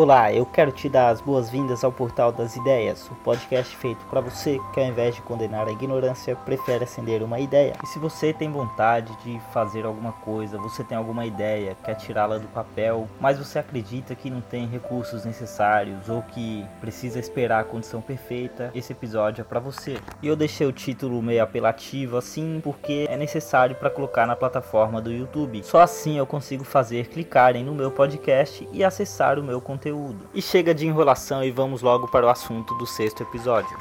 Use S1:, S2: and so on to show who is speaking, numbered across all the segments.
S1: Olá, eu quero te dar as boas-vindas ao Portal das Ideias, o podcast feito para você que, ao invés de condenar a ignorância, prefere acender uma ideia. E se você tem vontade de fazer alguma coisa, você tem alguma ideia, quer tirá-la do papel, mas você acredita que não tem recursos necessários ou que precisa esperar a condição perfeita, esse episódio é para você. E eu deixei o título meio apelativo assim porque é necessário para colocar na plataforma do YouTube. Só assim eu consigo fazer clicarem no meu podcast e acessar o meu conteúdo conteúdo. E chega de enrolação e vamos logo para o assunto do sexto episódio.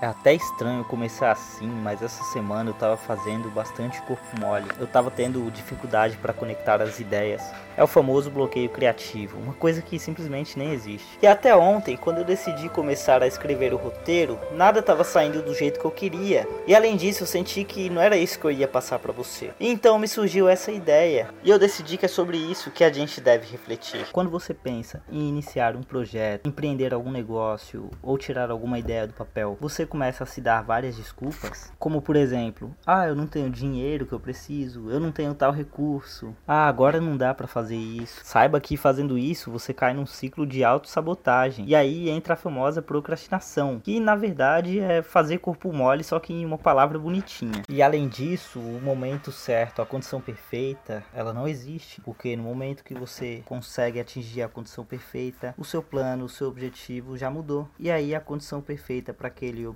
S1: É até estranho começar assim, mas essa semana eu tava fazendo bastante corpo mole. Eu tava tendo dificuldade para conectar as ideias. É o famoso bloqueio criativo, uma coisa que simplesmente nem existe. E até ontem, quando eu decidi começar a escrever o roteiro, nada tava saindo do jeito que eu queria. E além disso, eu senti que não era isso que eu ia passar para você. E então me surgiu essa ideia. E eu decidi que é sobre isso que a gente deve refletir. Quando você pensa em iniciar um projeto, empreender algum negócio ou tirar alguma ideia do papel, você começa a se dar várias desculpas, como por exemplo, ah, eu não tenho dinheiro que eu preciso, eu não tenho tal recurso, ah, agora não dá para fazer isso. Saiba que fazendo isso você cai num ciclo de autossabotagem. E aí entra a famosa procrastinação, que na verdade é fazer corpo mole só que em uma palavra bonitinha. E além disso, o momento certo, a condição perfeita, ela não existe, porque no momento que você consegue atingir a condição perfeita, o seu plano, o seu objetivo já mudou. E aí a condição perfeita para aquele objetivo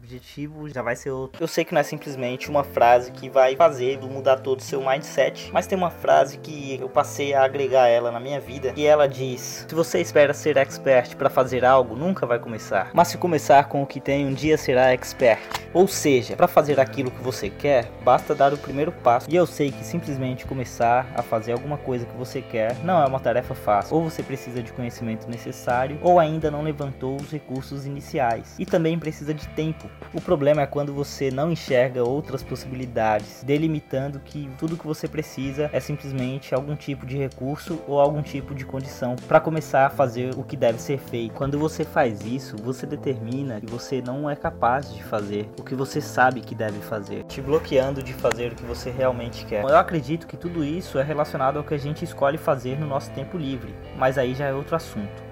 S1: já vai ser outro. Eu sei que não é simplesmente uma frase que vai fazer mudar todo o seu mindset, mas tem uma frase que eu passei a agregar ela na minha vida e ela diz: Se você espera ser expert para fazer algo, nunca vai começar. Mas se começar com o que tem, um dia será expert. Ou seja, para fazer aquilo que você quer, basta dar o primeiro passo. E eu sei que simplesmente começar a fazer alguma coisa que você quer não é uma tarefa fácil. Ou você precisa de conhecimento necessário, ou ainda não levantou os recursos iniciais. E também precisa de tempo. O problema é quando você não enxerga outras possibilidades, delimitando que tudo que você precisa é simplesmente algum tipo de recurso ou algum tipo de condição para começar a fazer o que deve ser feito. Quando você faz isso, você determina que você não é capaz de fazer o que você sabe que deve fazer, te bloqueando de fazer o que você realmente quer. Eu acredito que tudo isso é relacionado ao que a gente escolhe fazer no nosso tempo livre, mas aí já é outro assunto.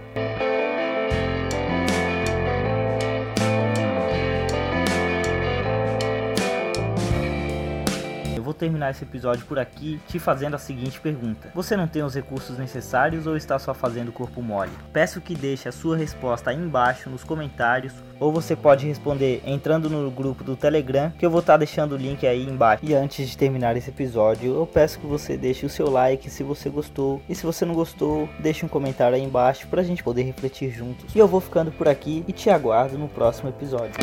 S1: Terminar esse episódio por aqui te fazendo a seguinte pergunta: Você não tem os recursos necessários ou está só fazendo corpo mole? Peço que deixe a sua resposta aí embaixo nos comentários ou você pode responder entrando no grupo do Telegram, que eu vou estar tá deixando o link aí embaixo. E antes de terminar esse episódio, eu peço que você deixe o seu like se você gostou. E se você não gostou, deixe um comentário aí embaixo para a gente poder refletir juntos. E eu vou ficando por aqui e te aguardo no próximo episódio.